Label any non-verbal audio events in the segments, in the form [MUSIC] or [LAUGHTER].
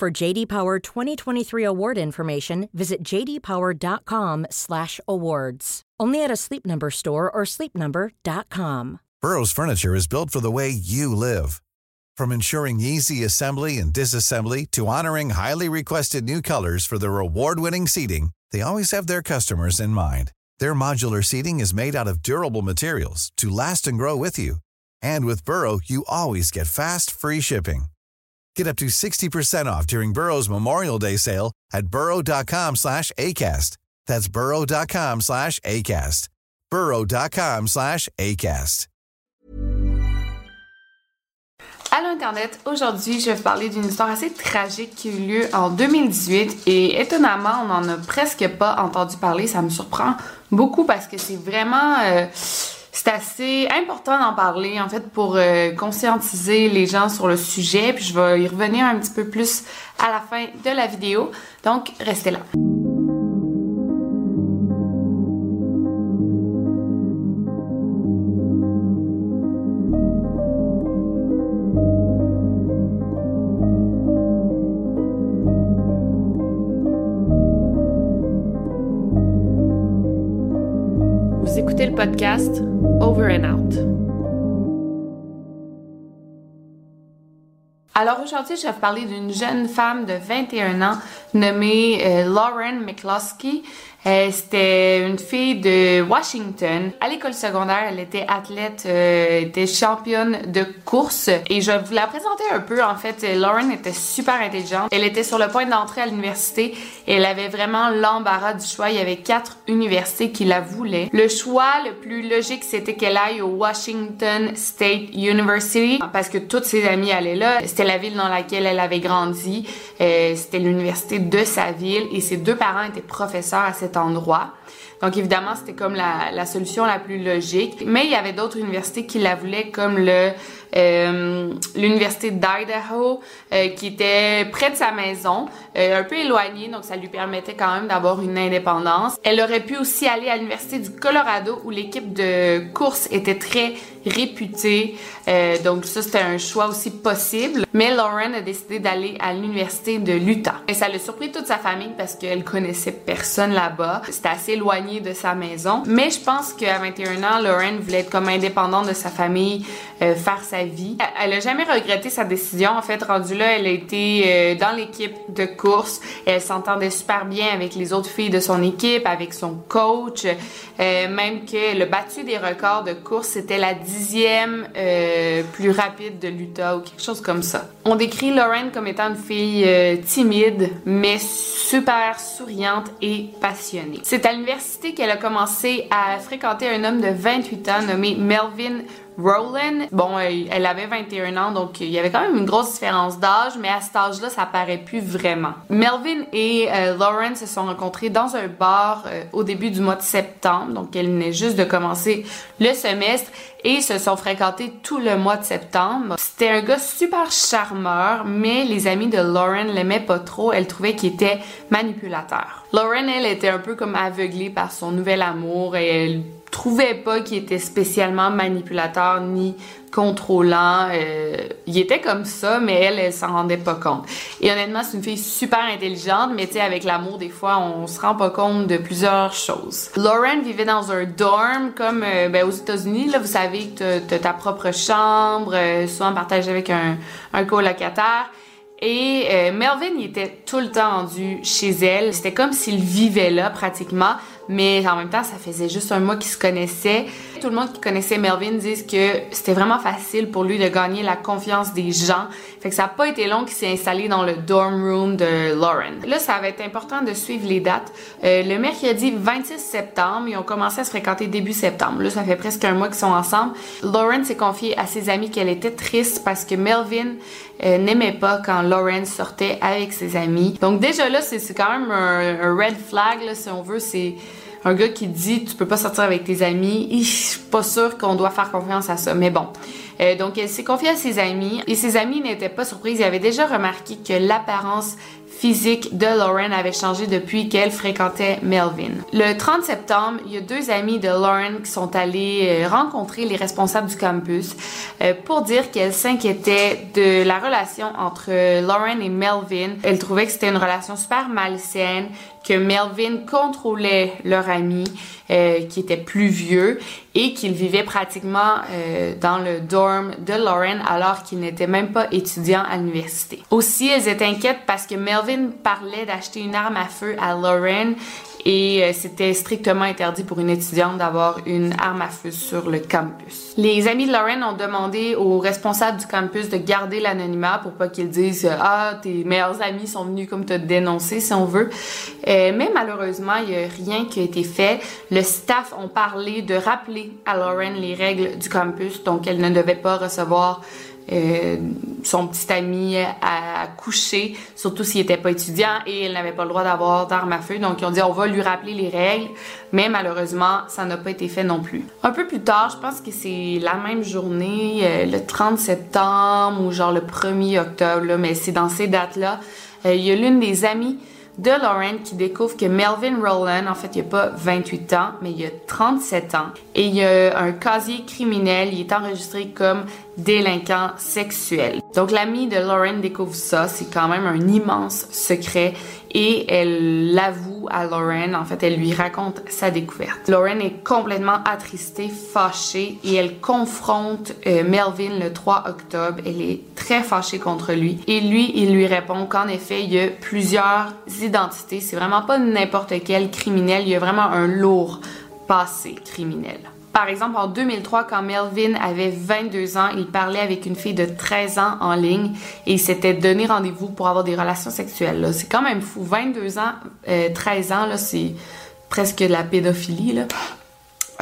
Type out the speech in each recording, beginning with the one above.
For JD Power 2023 award information, visit jdpower.com/awards. Only at a Sleep Number store or sleepnumber.com. Burrow's furniture is built for the way you live. From ensuring easy assembly and disassembly to honoring highly requested new colors for their award-winning seating, they always have their customers in mind. Their modular seating is made out of durable materials to last and grow with you. And with Burrow, you always get fast, free shipping. Get up to 60% off during Burrow's Memorial Day sale at burrow.com slash ACAST. That's burrow.com slash ACAST. burrow.com slash ACAST. Allô Internet, aujourd'hui je vais vous parler d'une histoire assez tragique qui a eu lieu en 2018 et étonnamment on n'en a presque pas entendu parler, ça me surprend beaucoup parce que c'est vraiment... Euh, c'est assez important d'en parler en fait pour euh, conscientiser les gens sur le sujet puis je vais y revenir un petit peu plus à la fin de la vidéo donc restez là. Podcast Over and Out. Alors aujourd'hui, je vais vous parler d'une jeune femme de 21 ans nommée euh, Lauren McCloskey. Euh, C'était une fille de Washington. À l'école secondaire, elle était athlète, euh, était championne de course. Et je vous la présenter un peu. En fait, Lauren était super intelligente. Elle était sur le point d'entrer à l'université et elle avait vraiment l'embarras du choix. Il y avait quatre universités qui la voulaient. Le choix le plus logique, c'était qu'elle aille au Washington State University parce que toutes ses amies allaient là. C'était la ville dans laquelle elle avait grandi. Euh, C'était l'université de sa ville et ses deux parents étaient professeurs à endroit. Donc évidemment, c'était comme la, solution la plus logique. Mais il y avait d'autres universités qui la voulaient, comme euh, l'université d'Idaho, euh, qui était près de sa maison, euh, un peu éloignée, donc ça lui permettait quand même d'avoir une indépendance. Elle aurait pu aussi aller à l'université du Colorado, où l'équipe de course était très réputée. Euh, donc ça, c'était un choix aussi possible. Mais Lauren a décidé d'aller à l'université de l'Utah. Et ça l'a surpris toute sa famille parce qu'elle connaissait personne là-bas. C'était assez éloigné de sa maison. Mais je pense qu'à 21 ans, Lauren voulait être comme indépendante de sa famille, euh, faire sa vie. Elle a jamais regretté sa décision. En fait, rendue là, elle a été dans l'équipe de Elle s'entendait super bien avec les autres filles de son équipe, avec son coach. Euh, même qu'elle a battu des records de course. C'était la dixième euh, plus rapide de l'Utah ou quelque chose comme ça. On décrit Lauren comme étant une fille euh, timide, mais super souriante et passionnée. C'est à l'université qu'elle a commencé à fréquenter un homme de 28 ans nommé Melvin Rowland, bon, elle avait 21 ans, donc il y avait quand même une grosse différence d'âge, mais à cet âge-là, ça paraît plus vraiment. Melvin et euh, Lauren se sont rencontrés dans un bar euh, au début du mois de septembre, donc elle venait juste de commencer le semestre, et se sont fréquentés tout le mois de septembre. C'était un gars super charmeur, mais les amis de Lauren l'aimaient pas trop, elle trouvait qu'il était manipulateur. Lauren, elle, était un peu comme aveuglée par son nouvel amour et elle trouvait pas qu'il était spécialement manipulateur ni contrôlant. Euh, il était comme ça, mais elle, elle s'en rendait pas compte. Et honnêtement, c'est une fille super intelligente, mais tu sais, avec l'amour, des fois, on se rend pas compte de plusieurs choses. Lauren vivait dans un dorm, comme euh, ben, aux États-Unis, là, vous savez que t'as ta propre chambre, euh, souvent partagée avec un, un colocataire. Et euh, Melvin, il était tout le temps rendu chez elle. C'était comme s'il vivait là pratiquement, mais en même temps, ça faisait juste un mois qu'ils se connaissaient. tout le monde qui connaissait Melvin disent que c'était vraiment facile pour lui de gagner la confiance des gens. Fait que ça n'a pas été long qu'il s'est installé dans le dorm room de Lauren. Là, ça va être important de suivre les dates. Euh, le mercredi 26 septembre, ils ont commencé à se fréquenter début septembre. Là, ça fait presque un mois qu'ils sont ensemble. Lauren s'est confiée à ses amis qu'elle était triste parce que Melvin euh, n'aimait pas quand Lauren sortait avec ses amis. Donc déjà là, c'est quand même un, red flag, là, si on veut. C'est un gars qui dit tu peux pas sortir avec tes amis. Je suis pas sûre qu'on doit faire confiance à ça. Mais bon. Euh, donc elle s'est confiée à ses amis et ses amis n'étaient pas surprises. Ils avaient déjà remarqué que l'apparence physique de Lauren avait changé depuis qu'elle fréquentait Melvin. Le 30 septembre, il y a deux amis de Lauren qui sont allés euh, rencontrer les responsables du campus euh, pour dire qu'elles s'inquiétaient de la relation entre Lauren et Melvin. Elles trouvaient que c'était une relation super malsaine, que Melvin contrôlait leur ami euh, qui était plus vieux et qu'il vivait pratiquement euh, dans le dorm de Lauren alors qu'il n'était même pas étudiant à l'université. Aussi, elles étaient inquiètes parce que Melvin parlait d'acheter une arme à feu à Lauren et euh, c'était strictement interdit pour une étudiante d'avoir une arme à feu sur le campus. Les amis de Lauren ont demandé aux responsables du campus de garder l'anonymat pour pas qu'ils disent ah tes meilleurs amis sont venus comme te dénoncer si on veut. Euh, mais malheureusement il y a rien qui a été fait. Le staff ont parlé de rappeler à Lauren les règles du campus donc elle ne devait pas recevoir euh, son petit ami à coucher, surtout s'il était pas étudiant et elle n'avait pas le droit d'avoir d'armes à feu. Donc ils ont dit on va lui rappeler les règles, mais malheureusement ça n'a pas été fait non plus. Un peu plus tard, je pense que c'est la même journée, euh, le 30 septembre ou genre le 1er octobre, mais c'est dans ces dates-là, euh, il y a l'une des amies de Lauren qui découvre que Melvin Rowland, en fait, il a pas 28 ans, mais il a 37 ans. Et il a un casier criminel, il est enregistré comme délinquant sexuel. Donc l'amie de Lauren découvre ça, c'est quand même un immense secret et elle l'avoue à Lauren, en fait elle lui raconte sa découverte. Lauren est complètement attristée, fâchée et elle confronte euh, Melvin le 3 octobre. Elle est très fâchée contre lui et lui il lui répond qu'en effet il y a plusieurs identités, c'est vraiment pas n'importe quel criminel, il y a vraiment un lourd passé criminel. Par exemple, en 2003, quand Melvin avait 22 ans, il parlait avec une fille de 13 ans en ligne et il s'était donné rendez-vous pour avoir des relations sexuelles. C'est quand même fou. 22 ans, 13 euh, ans, c'est presque de la pédophilie.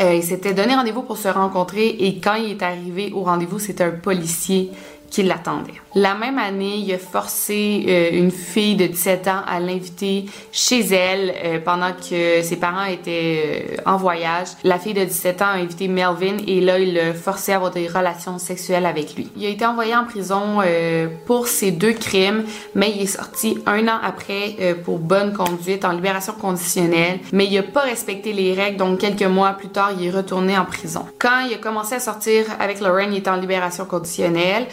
Euh, il s'était donné rendez-vous pour se rencontrer et quand il est arrivé au rendez-vous, c'était un policier qui l'attendait. La même année, il a forcé euh, une fille de 17 ans à l'inviter chez elle euh, pendant que ses parents étaient euh, en voyage. La fille de 17 ans a invité Melvin et là, il l'a forcé à avoir des relations sexuelles avec lui. Il a été envoyé en prison pour ces deux crimes, mais il est sorti un an après pour bonne conduite en libération conditionnelle, mais il a pas respecté les règles, donc quelques mois plus tard, il est retourné en prison. Quand il a commencé à sortir avec Lauren, il était en libération conditionnelle.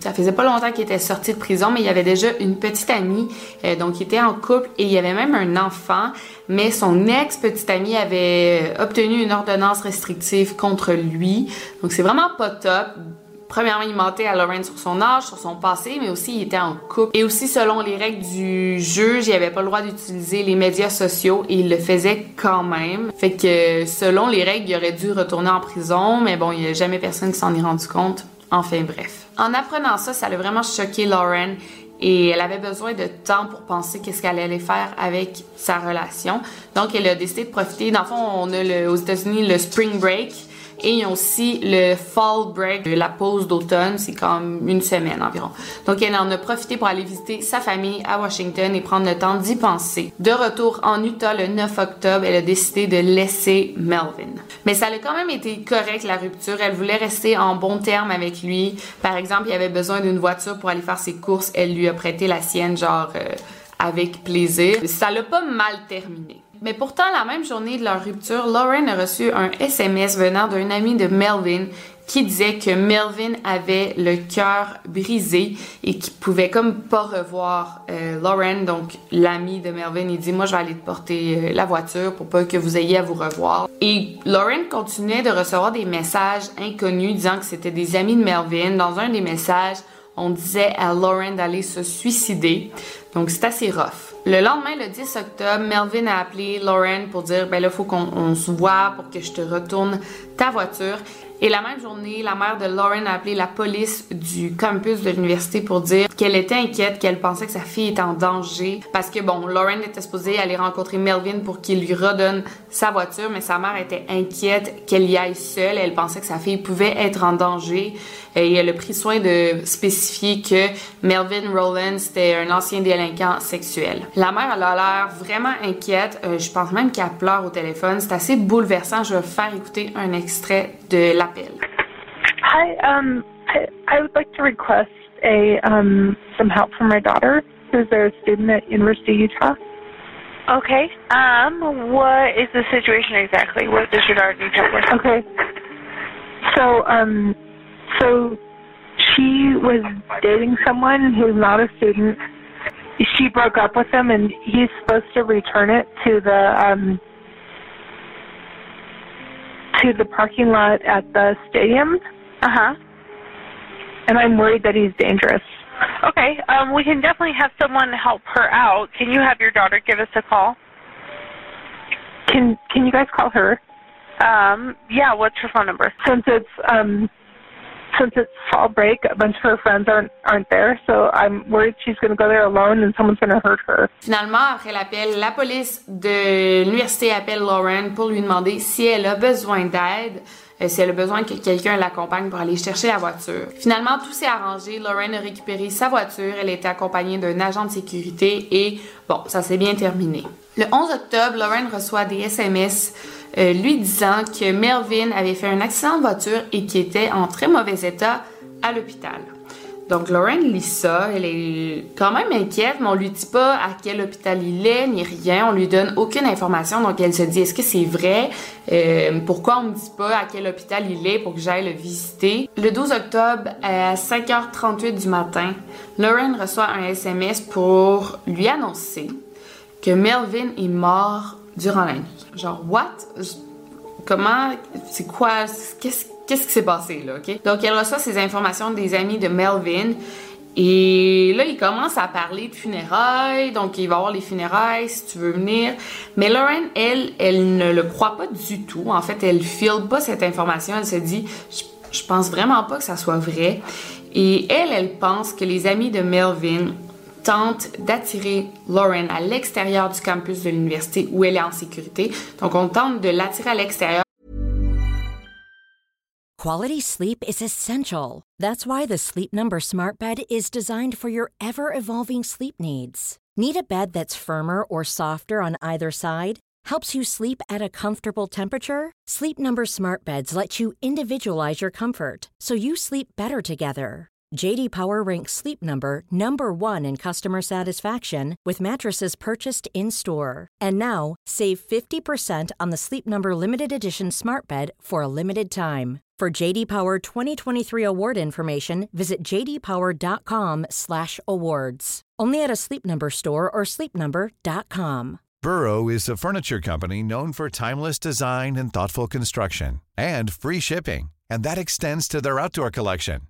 Ça faisait pas longtemps qu'il était sorti de prison, mais il avait déjà une petite amie, euh, donc il était en couple et il y avait même un enfant, mais son ex-petite amie avait euh, obtenu une ordonnance restrictive contre lui. Donc c'est vraiment pas top. Premièrement, il mentait à Lauren sur son âge, sur son passé, mais aussi il était en couple. Et aussi, selon les règles du juge, il avait pas le droit d'utiliser les médias sociaux et il le faisait quand même. Fait que selon les règles, il aurait dû retourner en prison, mais bon, il y a jamais personne qui s'en est rendu compte. Enfin bref. En apprenant ça, ça a vraiment choqué Lauren et elle avait besoin de temps pour penser qu'est-ce qu'elle allait faire avec sa relation. Donc elle a décidé de profiter. Dans le fond, on a aux États-Unis le spring break et ils ont aussi le fall break, la pause d'automne, c'est comme une semaine environ. Donc elle en a profité pour aller visiter sa famille à Washington et prendre le temps d'y penser. De retour en Utah le 9 octobre, elle a décidé de laisser Melvin. Mais ça a quand même été correct la rupture. Elle voulait rester en bon terme avec lui. Par exemple, il avait besoin d'une voiture pour aller faire ses courses. Elle lui a prêté la sienne, genre euh, avec plaisir. Ça l'a pas mal terminé. Mais pourtant, la même journée de leur rupture, Lauren a reçu un SMS venant d'un ami de Melvin qui disait que Melvin avait le cœur brisé et qu'il pouvait comme pas revoir euh, Lauren, donc l'ami de Melvin. Il dit moi je vais aller te porter euh, la voiture pour pas que vous ayez à vous revoir. Et Lauren continuait de recevoir des messages inconnus disant que c'était des amis de Melvin. Dans un des messages, on disait à Lauren d'aller se suicider. Donc c'est assez rough. Le lendemain, le 10 octobre, Melvin a appelé Lauren pour dire ben là, faut qu'on se voit pour que je te retourne ta voiture. Et la même journée, la mère de Lauren a appelé la police du campus de l'université pour dire qu'elle était inquiète, qu'elle pensait que sa fille était en danger. Parce que, bon, Lauren était supposée aller rencontrer Melvin pour qu'il lui redonne sa voiture, mais sa mère était inquiète qu'elle y aille seule. Elle pensait que sa fille pouvait être en danger. Et elle a pris soin de spécifier que Melvin Rowland, c'était un ancien délinquant sexuel. La mère, elle a l'air vraiment inquiète. Euh, je pense même qu'elle pleure au téléphone. C'est assez bouleversant. Je vais faire écouter un extrait de la Hi, um, I, I would like to request a um, some help from my daughter, who's a student at University of Utah. Okay. Um, what is the situation exactly? What does your daughter need help with? Okay. So, um, so she was dating someone who's not a student. She broke up with him, and he's supposed to return it to the um, to the parking lot at the stadium. Uh huh. And I'm worried that he's dangerous. Okay. Um, we can definitely have someone help her out. Can you have your daughter give us a call? Can Can you guys call her? Um, yeah. What's her phone number? Since it's um since it's fall break, a bunch of her friends aren't aren't there, so I'm worried she's going to go there alone and someone's going to hurt her. Finalement, après l'appel, la police de l'université appelle Lauren pour lui demander si elle a besoin d'aide. Euh, si elle a besoin que quelqu'un l'accompagne pour aller chercher la voiture. Finalement, tout s'est arrangé. Lauren a récupéré sa voiture. Elle était accompagnée d'un agent de sécurité et bon, ça s'est bien terminé. Le 11 octobre, Lauren reçoit des SMS euh, lui disant que Melvin avait fait un accident de voiture et qu'il était en très mauvais état à l'hôpital. Donc Lauren lit ça, elle est quand même inquiète, mais on lui dit pas à quel hôpital il est, ni rien, on lui donne aucune information, donc elle se dit est-ce que c'est vrai, euh, pourquoi on me dit pas à quel hôpital il est pour que j'aille le visiter? Le 12 octobre à 5h38 du matin, Lauren reçoit un SMS pour lui annoncer que Melvin est mort durant la nuit. Genre, what? Comment? C'est quoi? Qu'est-ce qui s'est passé là, OK? Donc, elle reçoit ces informations des amis de Melvin. Et là, il commence à parler de funérailles, donc il va avoir les funérailles si tu veux venir. Mais Lauren, elle, elle ne le croit pas du tout. En fait, elle file pas cette information. Elle se dit, je, je pense vraiment pas que ça soit vrai. Et elle, elle pense que les amis de Melvin tente d'attirer Lauren à l'extérieur du campus de l'université où elle est en sécurité. Donc, on tente de l'attirer à l'extérieur. Quality sleep is essential. That's why the Sleep Number Smart Bed is designed for your ever evolving sleep needs. Need a bed that's firmer or softer on either side? Helps you sleep at a comfortable temperature? Sleep Number Smart Beds let you individualize your comfort so you sleep better together. JD Power ranks Sleep Number number 1 in customer satisfaction with mattresses purchased in-store. And now, save 50% on the Sleep Number limited edition Smart Bed for a limited time. For JD Power 2023 award information, visit jdpower.com/awards. Only at a Sleep Number store or sleepnumber.com. Burrow is a furniture company known for timeless design and thoughtful construction and free shipping, and that extends to their outdoor collection.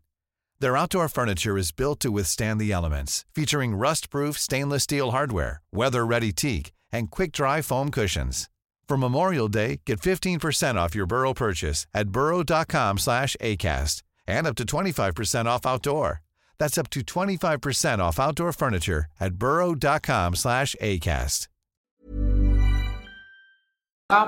Their outdoor furniture is built to withstand the elements, featuring rust-proof stainless steel hardware, weather-ready teak, and quick-dry foam cushions. For Memorial Day, get 15% off your Burrow purchase at burrow.com slash ACAST and up to 25% off outdoor. That's up to 25% off outdoor furniture at burrow.com slash ACAST.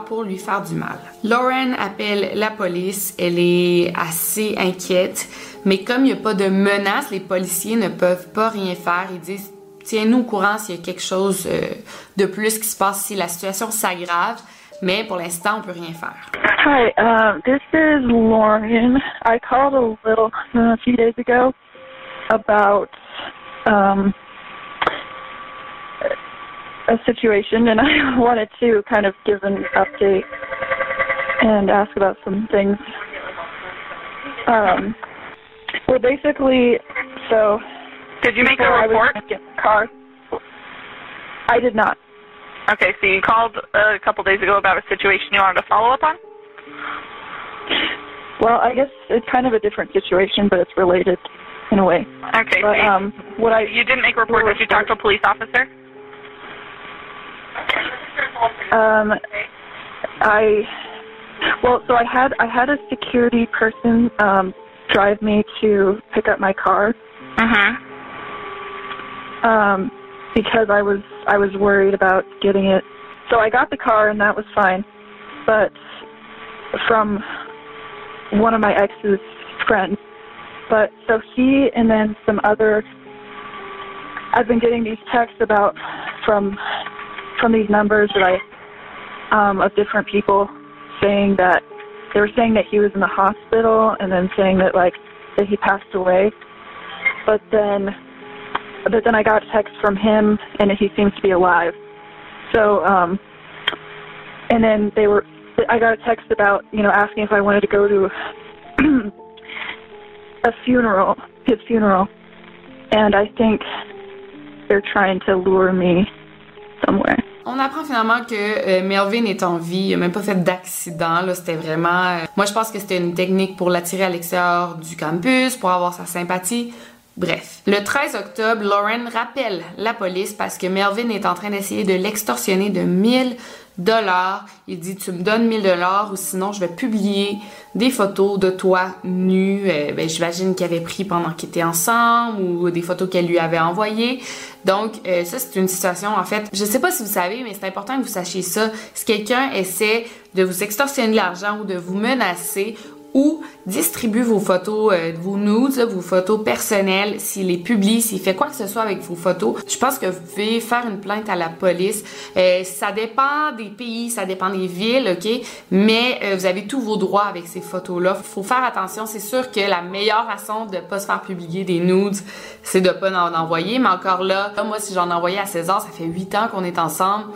pour lui faire du mal. Lauren appelle la police, elle est assez inquiète, mais comme il n'y a pas de menace, les policiers ne peuvent pas rien faire. Ils disent tiens-nous au courant s'il y a quelque chose euh, de plus qui se passe, si la situation s'aggrave, mais pour l'instant, on peut rien faire. Hi, uh, this is Lauren. I called a little a few days ago about um, a situation, and [LAUGHS] I wanted to kind of give an update and ask about some things. Um, well, basically, so. Did you make a report? I car. I did not. Okay, so you called a couple days ago about a situation you wanted to follow up on? Well, I guess it's kind of a different situation, but it's related in a way. Okay, But so you, um, what I you didn't make a report. Did you talk to a police officer? Um, I well, so I had I had a security person um, drive me to pick up my car Mhm. um, because I was I was worried about getting it. So I got the car and that was fine, but from one of my ex's friends. But so he and then some other. I've been getting these texts about from from these numbers that I um, of different people saying that they were saying that he was in the hospital and then saying that like that he passed away. But then but then I got a text from him and he seems to be alive. So um and then they were I got a text about, you know, asking if I wanted to go to [CLEARS THROAT] a funeral, his funeral. And I think they're trying to lure me somewhere. On apprend finalement que euh, Melvin est en vie, il a même pas fait d'accident, là, c'était vraiment... euh, moi, je pense que c'était une technique pour l'attirer à l'extérieur du campus, pour avoir sa sympathie. Bref. Le 13 octobre, Lauren rappelle la police parce que Melvin est en train d'essayer de l'extorsionner de 1000 dollars. Il dit tu me donnes 1000 dollars ou sinon je vais publier des photos de toi nu. Euh, ben, j'imagine qu'il avait pris pendant qu'ils étaient ensemble ou des photos qu'elle lui avait envoyées. Donc euh, ça c'est une situation en fait, je sais pas si vous savez mais c'est important que vous sachiez ça. Si quelqu'un essaie de vous extorsionner de l'argent ou de vous menacer ou distribue vos photos, euh, vos nudes, vos photos personnelles, s'il les publie, s'il fait quoi que ce soit avec vos photos, je pense que vous pouvez faire une plainte à la police. Euh, ça dépend des pays, ça dépend des villes, ok, mais euh, vous avez tous vos droits avec ces photos-là. Faut faire attention. C'est sûr que la meilleure façon de pas se faire publier des nudes, c'est de pas en envoyer. Mais encore là, moi si j'en envoyais à César, ça fait huit ans qu'on est ensemble.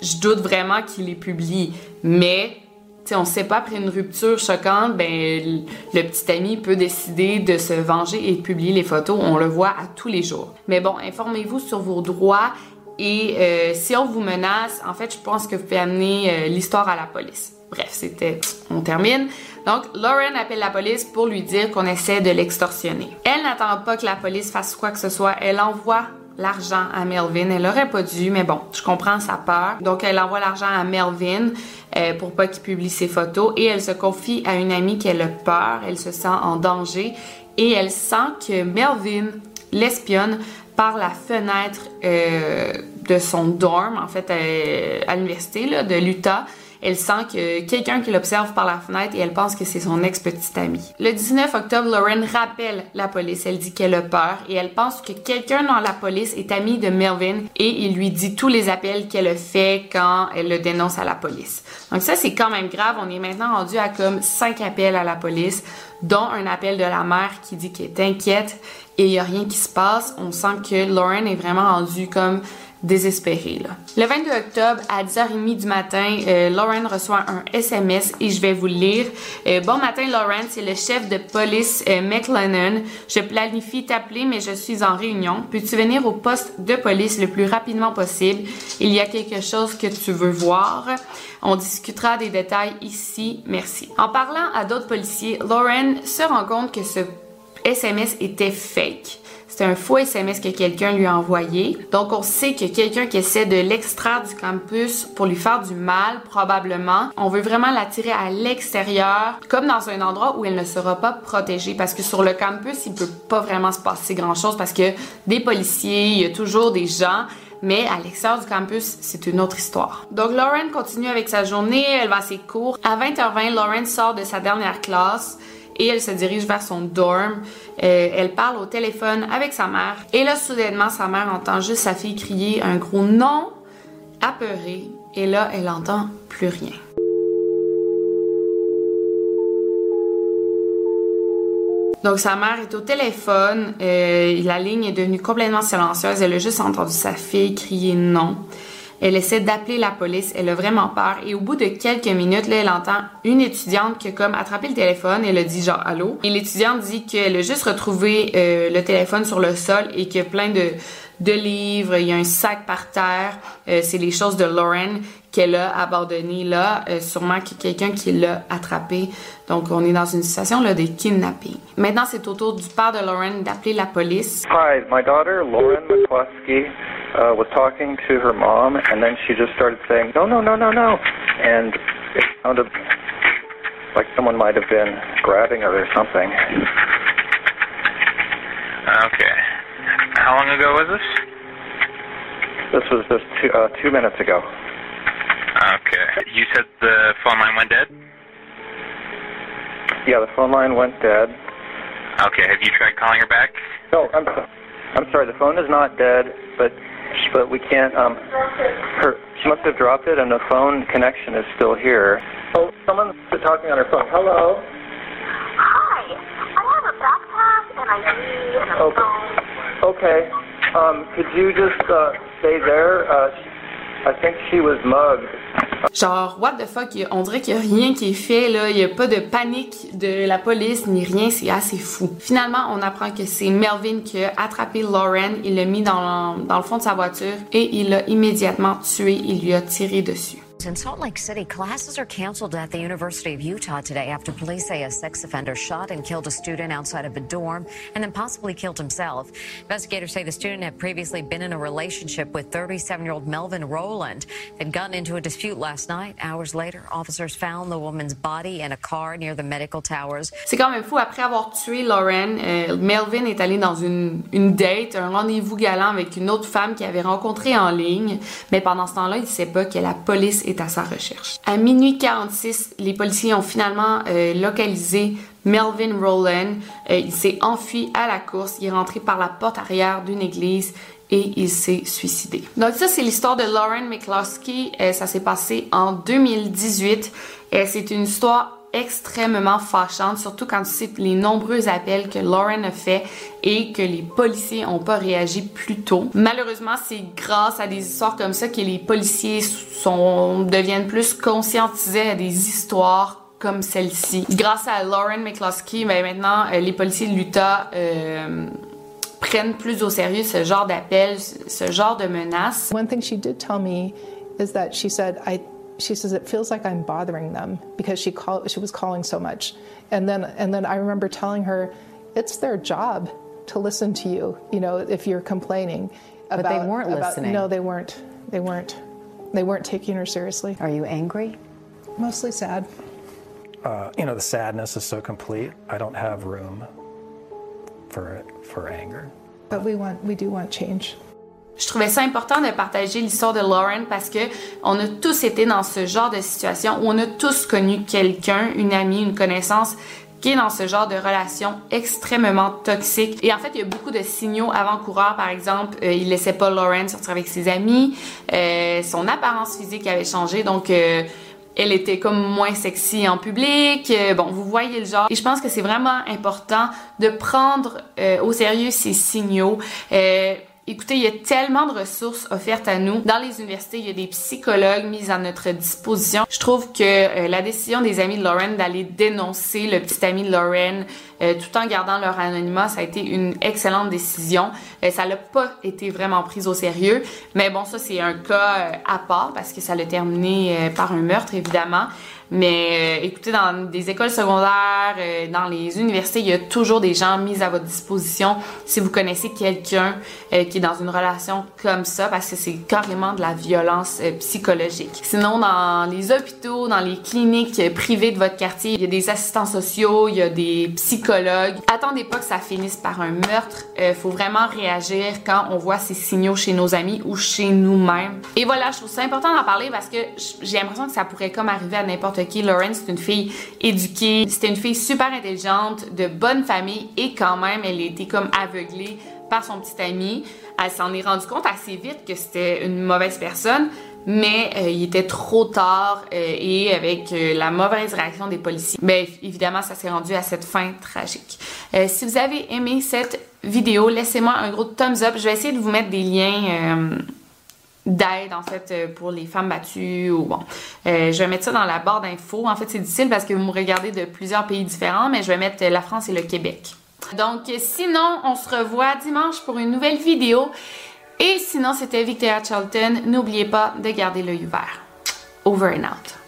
Je doute vraiment qu'il les publie, mais T'sais, on sait pas, après une rupture choquante, ben, le petit ami peut décider de se venger et de publier les photos. On le voit à tous les jours. Mais bon, informez-vous sur vos droits et euh, si on vous menace, en fait, je pense que vous pouvez amener euh, l'histoire à la police. Bref, c'était... On termine. Donc, Lauren appelle la police pour lui dire qu'on essaie de l'extorsionner. Elle n'attend pas que la police fasse quoi que ce soit. Elle envoie l'argent à Melvin. Elle aurait pas dû, mais bon, je comprends sa peur. Donc, elle envoie l'argent à Melvin euh, pour pas qu'il publie ses photos et elle se confie à une amie qu'elle a peur. Elle se sent en danger et elle sent que Melvin l'espionne par la fenêtre euh, de son dorm, en fait, euh, à l'université de l'Utah. Elle sent que quelqu'un qui l'observe par la fenêtre et elle pense que c'est son ex-petite amie. Le 19 octobre, Lauren rappelle la police. Elle dit qu'elle a peur et elle pense que quelqu'un dans la police est ami de Melvin et il lui dit tous les appels qu'elle a fait quand elle le dénonce à la police. Donc ça, c'est quand même grave. On est maintenant rendu à comme cinq appels à la police, dont un appel de la mère qui dit qu'elle est inquiète et il y a rien qui se passe. On sent que Lauren est vraiment rendue comme désespérée. Le 22 octobre, à 10h30 du matin, euh, Lauren reçoit un SMS et je vais vous le lire. Euh, bon matin, Lauren, c'est le chef de police euh, McLennan. Je planifie t'appeler, mais je suis en réunion. Peux-tu venir au poste de police le plus rapidement possible? Il y a quelque chose que tu veux voir. On discutera des détails ici. Merci. En parlant à d'autres policiers, Lauren se rend compte que ce SMS était fake. C'était un faux SMS que quelqu'un lui a envoyé. Donc, on sait que quelqu'un qui essaie de l'extraire du campus pour lui faire du mal, probablement. On veut vraiment l'attirer à l'extérieur, comme dans un endroit où elle ne sera pas protégée. Parce que sur le campus, il peut pas vraiment se passer grand chose parce que des policiers, il y a toujours des gens. Mais à l'extérieur du campus, c'est une autre histoire. Donc, Lauren continue avec sa journée, elle va ses cours. À 20h20, Lauren sort de sa dernière classe et elle se dirige vers son dorm. Euh, elle parle au téléphone avec sa mère. Et là, soudainement, sa mère entend juste sa fille crier un gros nom apeuré. Et là, elle entend plus rien. Donc sa mère est au téléphone, euh, la ligne est devenue complètement silencieuse, elle a juste entendu sa fille crier non. Elle essaie d'appeler la police, elle a vraiment peur et au bout de quelques minutes, là, elle entend une étudiante qui a comme attrapé le téléphone, elle a dit genre allô? Et l'étudiante dit qu'elle a juste retrouvé euh, le téléphone sur le sol et qu'il y a plein de, de livres, il y a un sac par terre, euh, c'est les choses de Lauren qu'elle a abandonnées là, euh, sûrement que quelqu'un qui l'a attrapé. Donc on est dans une situation là de kidnapping. Maintenant c'est au tour du père de Lauren d'appeler la police. Hi, my daughter Lauren McCluskey uh, was talking to her mom, and then she just started saying, "No, no, no, no, no," and it sounded like someone might have been grabbing her or something. Okay. How long ago was this? This was just two, uh, two minutes ago. Okay. You said the phone line went dead? Yeah, the phone line went dead. Okay. Have you tried calling her back? No, I'm I'm sorry. The phone is not dead, but but we can't. Um, her she must have dropped it, and the phone connection is still here. Oh, someone's talking on her phone. Hello. Hi, I have a backpack and ID and a Okay. phone. Okay. Um, could you just uh, stay there? Uh, I think she was mugged. Genre, what the fuck, on dirait qu'il y a rien qui est fait, là. Il y a pas de panique de la police ni rien, c'est assez fou. Finalement, on apprend que c'est Melvin qui a attrapé Lauren, il l'a mis dans, dans le fond de sa voiture et il l'a immédiatement tué, il lui a tiré dessus. In Salt Lake City, classes are canceled at the University of Utah today after police say a sex offender shot and killed a student outside of a dorm and then possibly killed himself. Investigators say the student had previously been in a relationship with 37 year Melvin Rowland. Gotten into a dispute last night. Hours later, officers found the woman's body in a car near the medical towers. C'est quand même fou, après avoir tué Lauren, euh, Melvin est allé dans une, une date, un rendez-vous galant avec une autre femme qu'il avait rencontrée en ligne, mais pendant ce temps-là, il sait pas que la police à sa recherche. À minuit 46, les policiers ont finalement euh, localisé Melvin Rowland. Euh, il s'est enfui à la course, il est rentré par la porte arrière d'une église et il s'est suicidé. Donc ça, c'est l'histoire de Lauren McCloskey. Euh, ça s'est passé en 2018. Euh, c'est une histoire extrêmement fâchante, surtout quand tu sais les nombreux appels que Lauren a fait et que les policiers ont pas réagi plus tôt. Malheureusement, c'est grâce à des histoires comme ça que les policiers sont, deviennent plus conscientisés à des histoires comme celle-ci. Grâce à Lauren McCloskey, ben maintenant, euh, les policiers de l'Utah euh, prennent plus au sérieux ce genre d'appels, ce genre de menaces. One thing she did tell me is that she said, I, she says it feels like I'm bothering them because she call, she was calling so much. And then, and then I remember telling her, it's their job to listen to you, you know, if you're complaining. But they weren't listening. No, they weren't. They weren't. They weren't taking her seriously. Are you angry? Mostly sad. Uh, you know, the sadness is so complete. I don't have room for for anger. But we want, we do want change. Je trouvais ça important de partager l'histoire de Lauren parce que on a tous été dans ce genre de situation où on a tous connu quelqu'un, une amie, une connaissance qui est dans ce genre de relation extrêmement toxique. Et en fait, il y a beaucoup de signaux avant-coureurs. Par exemple, euh, il laissait pas Lauren sortir avec ses amis, euh, son apparence physique avait changé, donc euh, elle était comme moins sexy en public. Euh, bon, vous voyez le genre. Et je pense que c'est vraiment important de prendre euh, au sérieux ces signaux. Euh, Écoutez, il y a tellement de ressources offertes à nous. Dans les universités, il y a des psychologues mis à notre disposition. Je trouve que euh, la décision des amis de Lauren d'aller dénoncer le petit ami de Lauren euh, tout en gardant leur anonymat, ça a été une excellente décision. Euh, ça n'a pas été vraiment pris au sérieux. Mais bon, ça, c'est un cas à part parce que ça l'a terminé par un meurtre, évidemment. Mais euh, écoutez, dans des écoles secondaires, euh, dans les universités, il y a toujours des gens mis à votre disposition si vous connaissez quelqu'un euh, qui est dans une relation comme ça, parce que c'est carrément de la violence psychologique. Sinon, dans les hôpitaux, dans les cliniques privées de votre quartier, il y a des assistants sociaux, il y a des psychologues. Attendez pas que ça finisse par un meurtre. Il faut vraiment réagir quand on voit ces signaux chez nos amis ou chez nous-mêmes. Et voilà, je trouve ça important d'en parler parce que j'ai l'impression que ça pourrait comme arriver à n'importe Lauren, c'est une fille éduquée, c'était une fille super intelligente, de bonne famille et quand même, elle était comme aveuglée par son petit ami. Elle s'en est rendue compte assez vite que c'était une mauvaise personne, mais euh, il était trop tard euh, et avec euh, la mauvaise réaction des policiers, ben évidemment, ça s'est rendu à cette fin tragique. Si vous avez aimé cette vidéo, laissez-moi un gros thumbs up. Je vais essayer de vous mettre des liens d'aide en fait euh, pour les femmes battues ou bon. Euh, je vais mettre ça dans la barre d'infos. En fait c'est difficile parce que vous me regardez de plusieurs pays différents mais je vais mettre euh, la France et le Québec. Donc sinon on se revoit dimanche pour une nouvelle vidéo. Et sinon c'était Victoria Charlton. N'oubliez pas de garder l'œil ouvert. Over and out